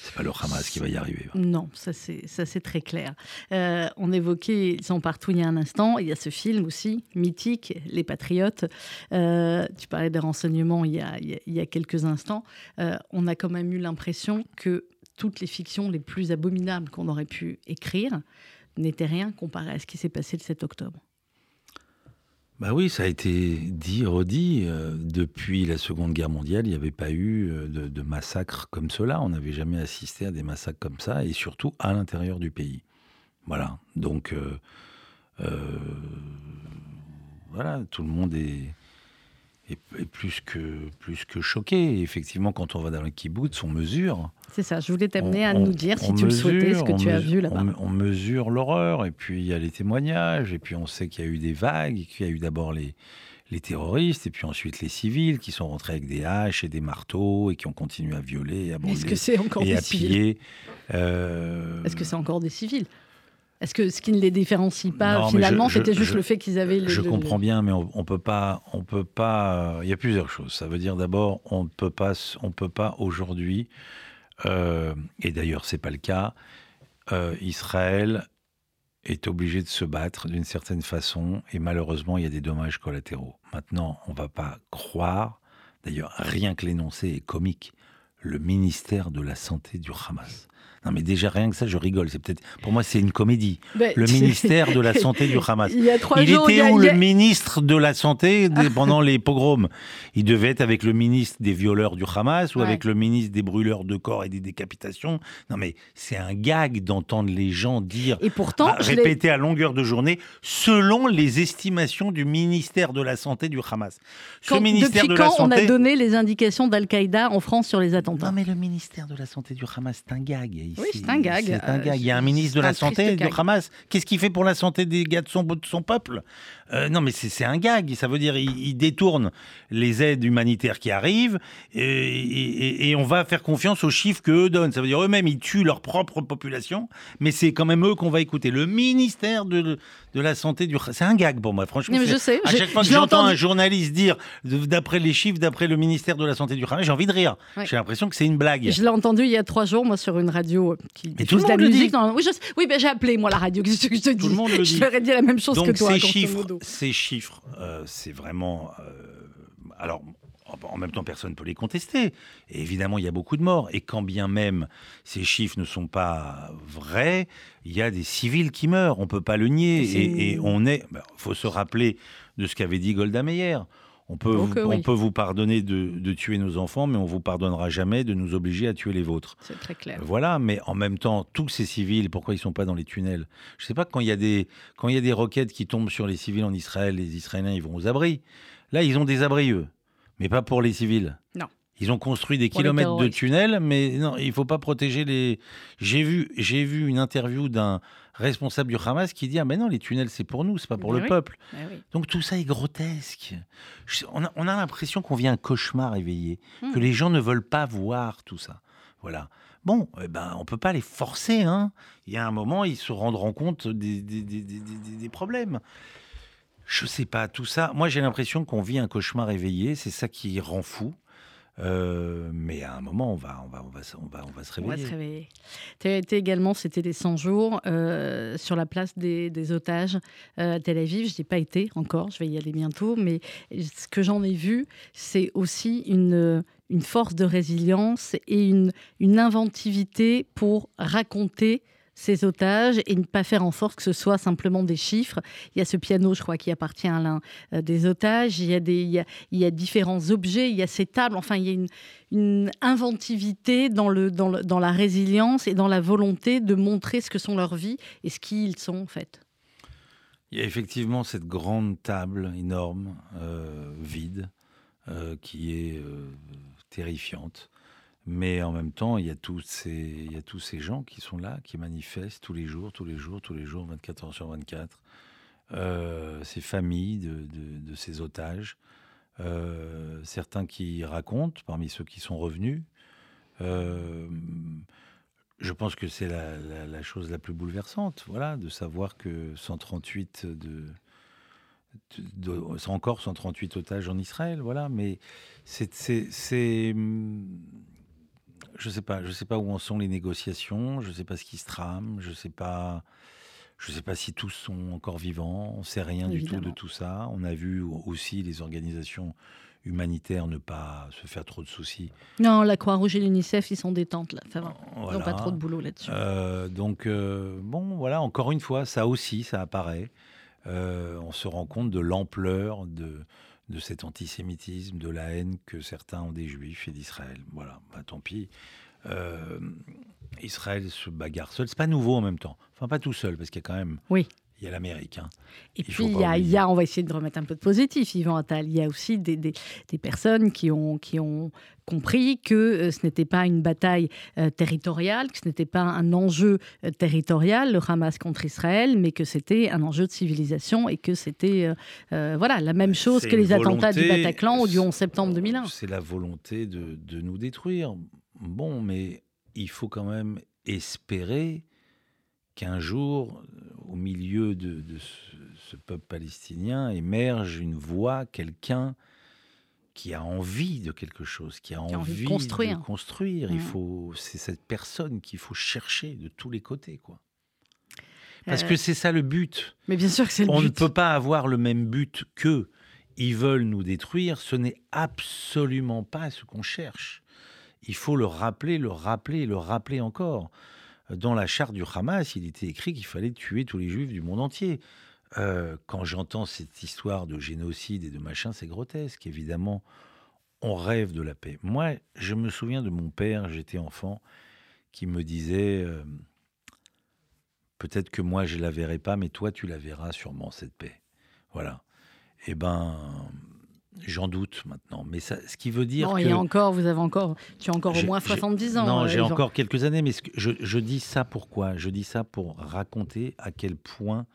Speaker 2: c'est pas le Hamas qui va y arriver.
Speaker 1: Non, ça c'est très clair. Euh, on évoquait, ils sont partout il y a un instant, il y a ce film aussi, mythique, Les Patriotes. Euh, tu parlais des renseignements il y a, il y a quelques instants. Euh, on a quand même eu l'impression que toutes les fictions les plus abominables qu'on aurait pu écrire n'étaient rien comparé à ce qui s'est passé le 7 octobre.
Speaker 2: Bah oui, ça a été dit, redit. Euh, depuis la Seconde Guerre mondiale, il n'y avait pas eu euh, de, massacres comme cela. On n'avait jamais assisté à des massacres comme ça, et surtout à l'intérieur du pays. Voilà. Donc, euh, voilà, tout le monde est, est, plus, que, plus que choqué. effectivement, quand on va dans le kibbutz, on mesure.
Speaker 1: C'est ça, je voulais t'amener à nous dire, si tu le souhaitais, ce que tu as vu là-bas.
Speaker 2: On, mesure l'horreur, et puis il y a les témoignages, et puis on sait qu'il y a eu des vagues, qu'il y a eu d'abord les, les terroristes, et puis ensuite les civils qui sont rentrés avec des haches et des marteaux, et qui ont continué à violer, à brûler,
Speaker 1: Est-ce que c'est encore
Speaker 2: et
Speaker 1: des
Speaker 2: à piller.
Speaker 1: Euh... Est-ce que c'est encore des civils est-ce que ce qui ne les différencie pas finalement, c'était juste le fait qu'ils avaient. Le,
Speaker 2: je comprends bien, mais on, on, peut pas, on peut pas. Euh, il y a plusieurs choses. Ça veut dire d'abord, on ne peut pas, on peut pas aujourd'hui, euh, et d'ailleurs c'est pas le cas. Euh, Israël est obligé de se battre d'une certaine façon, et malheureusement il y a des dommages collatéraux. Maintenant, on va pas croire. D'ailleurs, rien que l'énoncé est comique. Le ministère de la santé du Hamas. Non, mais déjà, rien que ça, je rigole. C'est peut-être, pour moi, c'est une comédie. le ministère de la Santé du Hamas.
Speaker 1: Il, y a trois
Speaker 2: il était où le ministre de la Santé pendant les pogroms? Il devait être avec le ministre des violeurs du Hamas ou avec le ministre des brûleurs de corps et des décapitations? Non, mais c'est un gag d'entendre les gens dire,
Speaker 1: et pourtant,
Speaker 2: bah, répéter à longueur de journée, selon les estimations du ministère de la Santé du Hamas.
Speaker 1: Ce ministère depuis de quand on a donné les indications d'Al-Qaïda en France sur les attentats?
Speaker 2: Non, mais le ministère de la Santé du Hamas, c'est un gag.
Speaker 1: Oui, c'est un gag.
Speaker 2: C'est un gag. Il y a un ministre de la Santé du Hamas. Qu'est-ce qu'il fait pour la santé des gars de son, de son peuple? Euh, Non, mais c'est un gag. Ça veut dire il, détourne les aides humanitaires qui arrivent et, on va faire confiance aux chiffres qu'eux donnent. Ça veut dire eux-mêmes, ils tuent leur propre population, mais c'est quand même eux qu'on va écouter. Le ministère de, de la Santé du C'est un gag pour moi, franchement.
Speaker 1: je sais.
Speaker 2: À chaque fois que j'entends un journaliste dire, d'après les chiffres, d'après le ministère de la Santé du Hamas, j'ai envie de rire. J'ai l'impression que c'est une blague.
Speaker 1: Je l'ai entendu il y a trois jours, moi, sur une radio qui
Speaker 2: Mais tout le monde le musique.
Speaker 1: Oui, oui ben, j'ai appelé moi la radio. Je, te dis. Tout le monde le dit. Je leur ai dit la même chose que toi.
Speaker 2: Ces chiffres, ces chiffres, euh, c'est vraiment. Euh, alors, en même temps, personne ne peut les contester. Et évidemment, il y a beaucoup de morts. Et quand bien même ces chiffres ne sont pas vrais, il y a des civils qui meurent. On ne peut pas le nier. Et, et, on est. Il ben, faut se rappeler de ce qu'avait dit Golda Meir. On peut, vous, on peut vous pardonner de, tuer nos enfants, mais on vous pardonnera jamais de nous obliger à tuer les vôtres.
Speaker 1: C'est très clair.
Speaker 2: Voilà, mais en même temps, tous ces civils, pourquoi ils sont pas dans les tunnels? Je ne sais pas quand il y a des quand il y a des roquettes qui tombent sur les civils en Israël, les Israéliens ils vont aux abris. Là, ils ont des abris eux, mais pas pour les civils.
Speaker 1: Non.
Speaker 2: Ils ont construit des kilomètres de tunnels, mais non, il faut pas protéger les. J'ai vu, j'ai vu une interview d'un responsable du Hamas qui dit ah mais non les tunnels c'est pour nous c'est pas pour le peuple. Donc tout ça est grotesque. On a, l'impression qu'on vit un cauchemar éveillé que hmm. les gens ne veulent pas voir tout ça. Voilà. Bon eh ben on peut pas les forcer hein. Il y a un moment ils se rendront compte des, des, des, des problèmes. Je sais pas tout ça moi j'ai l'impression qu'on vit un cauchemar éveillé c'est ça qui rend fou euh, mais à un moment, on va, on va, on va, on va, on va se réveiller. On va se réveiller.
Speaker 1: Tu as été également, c'était des 100 jours, euh, sur la place des, des otages euh, à Tel Aviv. Je n'y ai pas été encore, je vais y aller bientôt. Mais ce que j'en ai vu, c'est aussi une, une force de résilience et une, une inventivité pour raconter ces otages et ne pas faire en sorte que ce soit simplement des chiffres. Il y a ce piano, je crois, qui appartient à l'un euh, des otages. Il y, a des, il, y a, différents objets. Il y a ces tables. Enfin, il y a une, inventivité dans, le, dans, le, dans la résilience et dans la volonté de montrer ce que sont leurs vies et ce qu'ils sont, en fait.
Speaker 2: Il y a effectivement cette grande table énorme, euh, vide, euh, qui est terrifiante. Mais en même temps, il y, a tous ces, il y a tous ces gens qui sont là, qui manifestent tous les jours, tous les jours, tous les jours, 24 heures sur 24. Euh, ces familles de, de, ces otages. Euh, certains qui racontent, parmi ceux qui sont revenus. Euh, je pense que c'est la, chose la plus bouleversante, voilà, de savoir que 138 de, c'est encore 138 otages en Israël, voilà, mais c'est je sais pas, je sais pas où en sont les négociations, je sais pas ce qui se trame, je sais pas, je sais pas si tous sont encore vivants, on sait rien du tout de tout ça. On a vu aussi les organisations humanitaires ne pas se faire trop de soucis.
Speaker 1: Non, la Croix-Rouge et l'UNICEF, ils sont détentes là, ça va. Ils n'ont pas trop de boulot là-dessus.
Speaker 2: Euh, donc, euh, bon, voilà, encore une fois, ça aussi, ça apparaît. Euh, on se rend compte de l'ampleur de, de cet antisémitisme, de la haine que certains ont des juifs et d'Israël. Voilà, bah, tant pis. Euh, Israël se bagarre seul. C'est pas nouveau en même temps. Enfin, pas tout seul, parce qu'il y a quand même
Speaker 1: oui
Speaker 2: il y a l'Amérique. Hein.
Speaker 1: Et puis, il y, a, on va essayer de remettre un peu de positif, Yvan Attal. Il y a aussi des, des, personnes qui ont, qui ont compris que euh, ce n'était pas une bataille euh, territoriale, que ce n'était pas un enjeu euh, territorial, le Hamas contre Israël, mais que c'était un enjeu de civilisation et que c'était voilà, la même chose que les attentats du Bataclan ou du 11 septembre 2001.
Speaker 2: C'est la volonté de, de nous détruire. Bon, mais il faut quand même espérer qu'un jour, au milieu de, ce, peuple palestinien, émerge une voix, quelqu'un qui a envie de quelque chose, qui a, envie, de construire. Il mmh. faut, c'est cette personne qu'il faut chercher de tous les côtés, quoi. Parce que euh, c'est ça le but.
Speaker 1: Mais bien sûr que c'est le
Speaker 2: On
Speaker 1: but.
Speaker 2: ne peut pas avoir le même but qu'eux. Ils veulent nous détruire. Ce n'est absolument pas ce qu'on cherche. Il faut le rappeler, le rappeler, le rappeler encore dans la charte du Hamas, il était écrit qu'il fallait tuer tous les juifs du monde entier. Euh, quand j'entends cette histoire de génocide et de machin, c'est grotesque. Évidemment, on rêve de la paix. Moi, je me souviens de mon père, j'étais enfant, qui me disait euh, peut-être que moi je la verrai pas, mais toi tu la verras sûrement cette paix. Voilà. Eh ben, J'en doute maintenant, mais ça, ce qui veut dire
Speaker 1: non,
Speaker 2: que...
Speaker 1: il y a encore, vous avez encore, tu as encore au moins 70 ans.
Speaker 2: Non, euh, j'ai encore quelques années, mais je, je, dis ça pourquoi? Je dis ça pour raconter à quel point,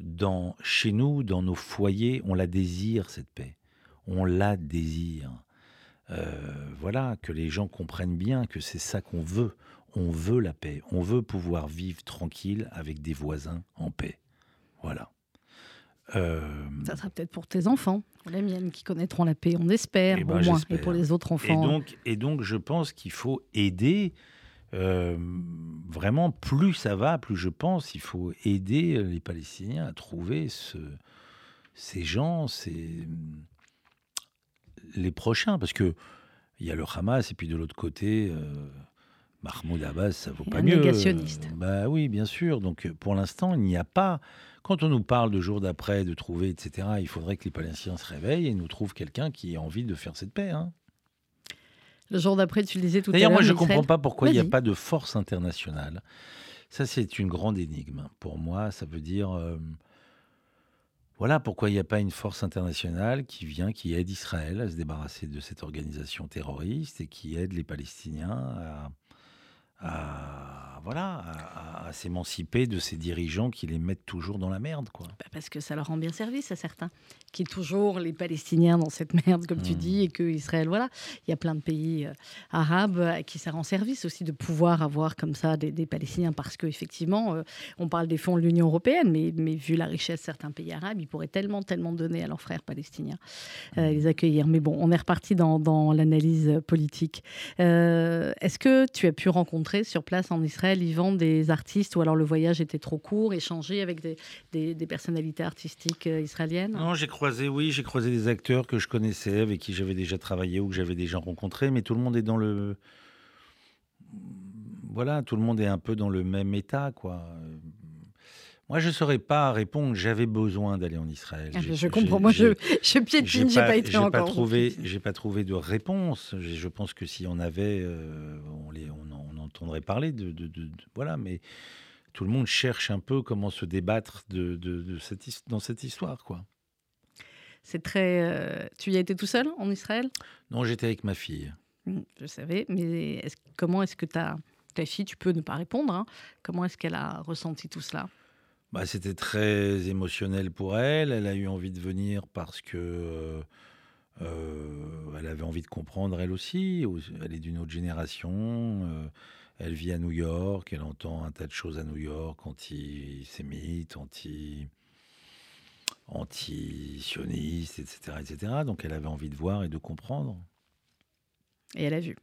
Speaker 2: dans, chez nous, dans nos foyers, on la désire, cette paix. On la désire. Euh, voilà, que les gens comprennent bien que c'est ça qu'on veut. On veut la paix. On veut pouvoir vivre tranquille avec des voisins en paix. Voilà.
Speaker 1: Euh, ça sera peut-être pour tes enfants, pour les miennes qui connaîtront la paix, on espère, eh ben, au moins, et pour les autres enfants.
Speaker 2: Et donc, et donc je pense qu'il faut aider. Euh, vraiment, plus ça va, plus je pense, il faut aider les Palestiniens à trouver ce, ces gens, ces, les prochains, parce que il y a le Hamas et puis de l'autre côté, euh, Mahmoud Abbas, ça vaut pas un mieux.
Speaker 1: Négationniste.
Speaker 2: Bah oui, bien sûr. Donc pour l'instant, il n'y a pas quand on nous parle de jour d'après, de trouver, etc., il faudrait que les Palestiniens se réveillent et nous trouvent quelqu'un qui ait envie de faire cette paix. Hein.
Speaker 1: Le jour d'après, tu le disais tout à l'heure.
Speaker 2: D'ailleurs, moi, je ne comprends pas pourquoi il n'y a pas de force internationale. Ça, c'est une grande énigme. Pour moi, ça veut dire. Euh, voilà pourquoi il n'y a pas une force internationale qui vient, qui aide Israël à se débarrasser de cette organisation terroriste et qui aide les Palestiniens à, voilà, à, s'émanciper de ces dirigeants qui les mettent toujours dans la merde. Quoi.
Speaker 1: Bah, parce que ça leur rend bien service à certains, qui toujours les Palestiniens dans cette merde, comme tu hmm. dis, et que Israël, voilà. Il y a plein de pays euh, arabes à qui ça rend service aussi de pouvoir avoir comme ça des, Palestiniens, parce qu'effectivement, euh, on parle des fonds de l'Union européenne, mais, mais vu la richesse de certains pays arabes, ils pourraient tellement, tellement donner à leurs frères palestiniens, euh, hmm. les accueillir. Mais bon, on est reparti dans, dans l'analyse politique. Est-ce que tu as pu rencontrer sur place en Israël, Yvan, des artistes, ou alors le voyage était trop court, échanger avec des, des, personnalités artistiques euh, israéliennes?
Speaker 2: Non, j'ai croisé, oui, j'ai croisé des acteurs que je connaissais, avec qui j'avais déjà travaillé ou que j'avais déjà rencontré, mais tout le monde est dans le. Voilà, tout le monde est un peu dans le même état, quoi. Moi, je ne saurais pas répondre. J'avais besoin d'aller en Israël.
Speaker 1: Ah, je comprends. Moi, je, je piétine, j'ai pas, pas été encore.
Speaker 2: Pas trouvé, j'ai pas trouvé de réponse. Je pense que si on avait, euh, on, les, on, on, entendrait parler de, de, de, voilà. Mais tout le monde cherche un peu comment se débattre de, de cette, dans cette histoire, quoi.
Speaker 1: C'est très. Euh, tu y as été tout seul en Israël?
Speaker 2: Non, j'étais avec ma fille.
Speaker 1: Mmh, je savais, mais comment est-ce que ta, ta fille, tu peux ne pas répondre, hein, comment est-ce qu'elle a ressenti tout cela?
Speaker 2: Bah, c'était très émotionnel pour elle. Elle a eu envie de venir parce que euh, euh, elle avait envie de comprendre elle aussi. Elle est d'une autre génération. Euh, elle vit à New York. Elle entend un tas de choses à New York, anti-sémites, anti anti-sionistes, etc., etc. Donc elle avait envie de voir et de comprendre.
Speaker 1: Et elle a vu.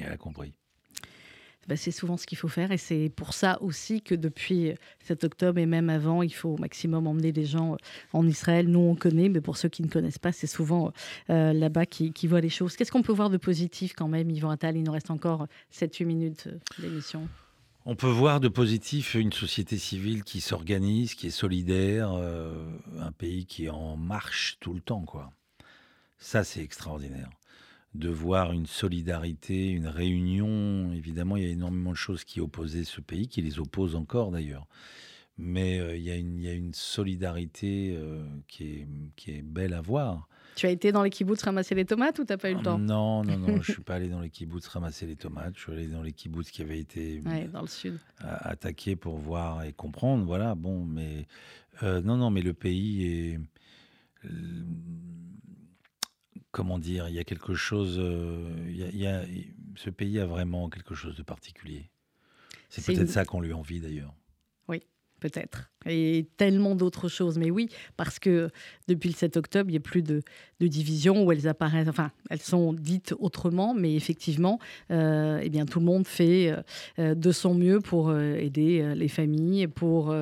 Speaker 2: Et elle a compris.
Speaker 1: Bah, c'est souvent ce qu'il faut faire. Et c'est pour ça aussi que depuis cet octobre et même avant, il faut au maximum emmener des gens euh, en Israël. Nous, on connaît, mais pour ceux qui ne connaissent pas, c'est souvent euh, là-bas qui, voient les choses. Qu'est-ce qu'on peut voir de positif quand même, Yvan Attal? Il nous reste encore 7-8 minutes euh, d'émission.
Speaker 2: On peut voir de positif une société civile qui s'organise, qui est solidaire, un pays qui est en marche tout le temps. Ça, c'est extraordinaire de voir une solidarité, une réunion. Évidemment, il y a énormément de choses qui opposaient ce pays, qui les opposent encore d'ailleurs. Mais euh, il, y a une, solidarité euh, qui, est, qui est belle à voir.
Speaker 1: Tu as été dans les kibbutz ramasser les tomates ou tu n'as pas eu le temps?
Speaker 2: Non, non, non, je ne suis pas allé dans les kibbutz ramasser les tomates. Je suis allé dans les kibbutz qui avaient été
Speaker 1: dans le sud.
Speaker 2: attaqués pour voir et comprendre. Voilà, bon, mais euh, non, non, mais le pays est comment dire, il y a quelque chose, euh, il y a, ce pays a vraiment quelque chose de particulier. C'est peut-être ça qu'on lui envie d'ailleurs
Speaker 1: peut-être, et tellement d'autres choses. Mais oui, parce que depuis le 7 octobre, il n'y a plus de, de divisions où elles apparaissent, enfin, elles sont dites autrement, mais effectivement, euh, eh bien, tout le monde fait euh, de son mieux pour euh, aider les familles, pour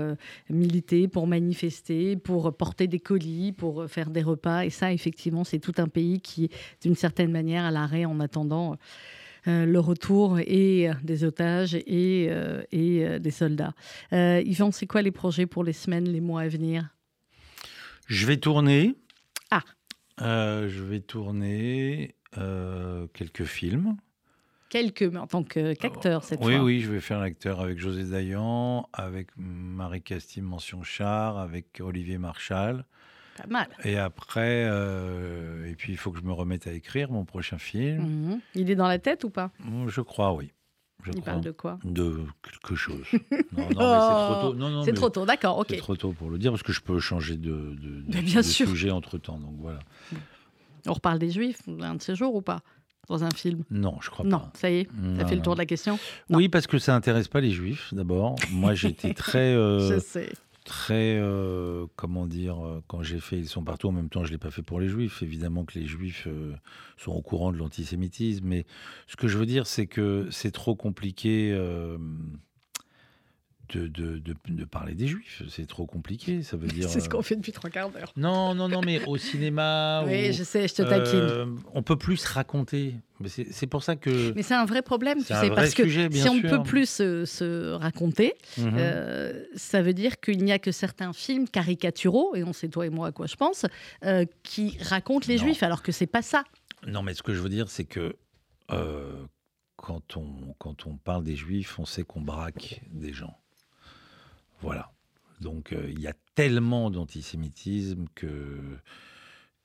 Speaker 1: militer, pour manifester, pour porter des colis, pour faire des repas. Et ça, effectivement, c'est tout un pays qui, d'une certaine manière, à l'arrêt en attendant. Euh, le retour et euh, des otages et, euh, et des soldats. Yvan, c'est quoi les projets pour les semaines, les mois à venir?
Speaker 2: Je vais tourner.
Speaker 1: Ah
Speaker 2: Je vais tourner quelques films.
Speaker 1: Quelques, mais en tant qu'acteur cette
Speaker 2: oui,
Speaker 1: fois.
Speaker 2: Oui, oui, je vais faire l'acteur avec José Dayan, avec Marie Castille Mention Char, avec Olivier Marchal. Et après, euh, et puis il faut que je me remette à écrire mon prochain film.
Speaker 1: Mhm. Il est dans la tête ou pas?
Speaker 2: Je crois, oui.
Speaker 1: il parle de quoi?
Speaker 2: De quelque chose. non, non, mais c'est trop tôt.
Speaker 1: Non, c'est trop tôt, d'accord, ok.
Speaker 2: C'est trop tôt pour le dire parce que je peux changer de, de, sujet entre temps. Donc voilà.
Speaker 1: On reparle des Juifs un de ces jours ou pas? Dans un film?
Speaker 2: Non, je crois
Speaker 1: pas.
Speaker 2: Non,
Speaker 1: ça y est, ça fait le tour de la question.
Speaker 2: Oui, parce que ça intéresse pas les Juifs d'abord. Moi, j'étais très.
Speaker 1: Euh, je sais
Speaker 2: très, euh, comment dire, euh, quand j'ai fait Ils sont partout, en même temps, je ne l'ai pas fait pour les juifs. Évidemment que les juifs euh, sont au courant de l'antisémitisme, mais ce que je veux dire, c'est que c'est trop compliqué de, de, parler des juifs. C'est trop compliqué, ça veut dire.
Speaker 1: C'est ce qu'on fait depuis trois quarts d'heure.
Speaker 2: Non, non, non, mais au cinéma.
Speaker 1: oui, je sais, je te taquine. Euh,
Speaker 2: on peut plus raconter. C'est pour ça que.
Speaker 1: Mais c'est un vrai problème, tu sais, parce que si on ne peut plus se, raconter, mhm. euh, ça veut dire qu'il n'y a que certains films caricaturaux, et on sait toi et moi à quoi je pense, euh, qui racontent les juifs, alors que c'est pas ça.
Speaker 2: Non, mais ce que je veux dire, c'est que quand on, quand on parle des juifs, on sait qu'on braque des gens. Voilà. Donc euh, il y a tellement d'antisémitisme que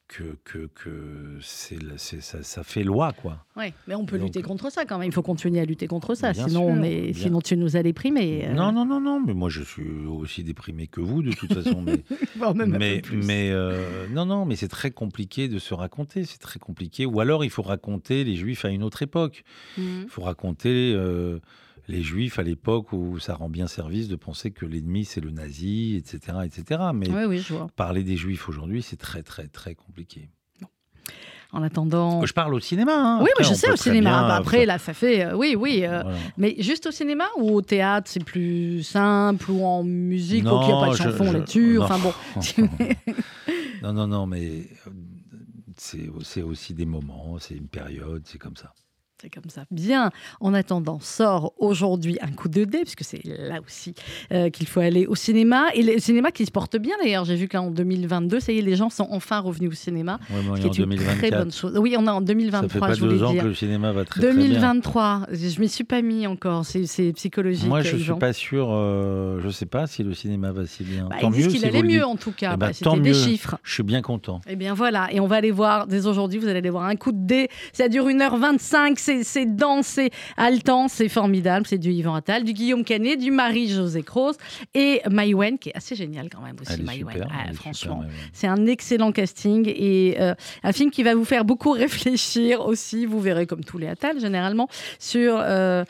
Speaker 2: que, que, que c'est, ça, ça, fait loi, quoi.
Speaker 1: Oui, mais on peut lutter contre ça quand même. Il faut continuer à lutter contre ça. Sinon, on est, sinon tu nous as déprimés.
Speaker 2: Euh. Non, non, non, non. Mais moi, je suis aussi déprimé que vous, de toute façon. Mais, mais, mais euh, non, non, mais c'est très compliqué de se raconter. C'est très compliqué. Ou alors, il faut raconter les Juifs à une autre époque. Mmh. Il faut raconter. Euh, les juifs à l'époque où ça rend bien service de penser que l'ennemi c'est le nazi, etc. etc. Mais parler des juifs aujourd'hui, c'est très très très compliqué.
Speaker 1: En attendant.
Speaker 2: Je parle au cinéma. Hein.
Speaker 1: Oui, je sais au cinéma. Bah, après, là, ça fait. Euh, oui, oui. Euh, mais juste au cinéma ou au théâtre, c'est plus simple ou en musique, il n'y a pas de chanson là-dessus. Enfin bon.
Speaker 2: non, non, non, mais euh, c'est aussi des moments, c'est une période, c'est comme ça.
Speaker 1: C'est comme ça. Bien. En attendant, sort aujourd'hui un coup de dé, puisque c'est là aussi euh, qu'il faut aller au cinéma. Et le cinéma qui se porte bien d'ailleurs. J'ai vu qu'en 2022, ça y est, les gens sont enfin revenus au cinéma.
Speaker 2: Oui, ce qui est une très bonne chose.
Speaker 1: Oui, on est en 2023. Ça fait
Speaker 2: pas
Speaker 1: je deux
Speaker 2: ans
Speaker 1: dire.
Speaker 2: que le cinéma va très,
Speaker 1: 2023. Très bien. Je m'y suis pas mis encore. C'est psychologique.
Speaker 2: Moi, je ne suis pas sûr. Euh, je ne sais pas si le cinéma va si bien.
Speaker 1: Bah, tant disent qu'il allait mieux en tout cas. Eh ben, bah, C'était des chiffres.
Speaker 2: Je suis bien content.
Speaker 1: Et eh bien voilà. Et on va aller voir, dès aujourd'hui, vous allez aller voir un coup de dé. Ça dure 1h25. C'est dense c'est haletant, c'est formidable. C'est du Yvan Attal, du Guillaume Canet, du Marie-José Croze et Maïwen, qui est assez génial quand même aussi. Maïwen, ah, franchement, c'est un excellent casting et euh, un film qui va vous faire beaucoup réfléchir aussi. Vous verrez, comme tous les Attal généralement, sur. Euh,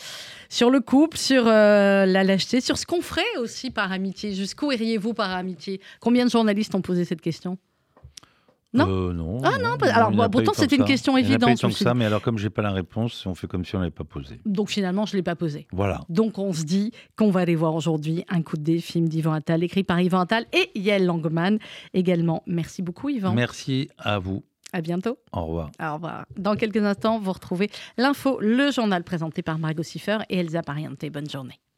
Speaker 1: sur le couple, sur euh, la lâcheté, sur ce qu'on ferait aussi par amitié. Jusqu'où iriez-vous par amitié? Combien de journalistes ont posé cette question?
Speaker 2: Non euh, Non.
Speaker 1: Ah non, alors pourtant c'était une question évidente.
Speaker 2: Il ça, mais alors comme j'ai pas la réponse, on fait comme si on l'avait pas posée.
Speaker 1: Donc finalement, je l'ai pas posée.
Speaker 2: Voilà.
Speaker 1: Donc on se dit qu'on va aller voir aujourd'hui un coup de dé, film d'Yvan Attal, écrit par Yvan Attal et Yael Langman également. Merci beaucoup Yvan.
Speaker 2: Merci à vous.
Speaker 1: À bientôt.
Speaker 2: Au revoir.
Speaker 1: Au revoir. Dans quelques instants, vous retrouvez l'info, le journal présenté par Margot Siffer et Elsa Pariente. Bonne journée.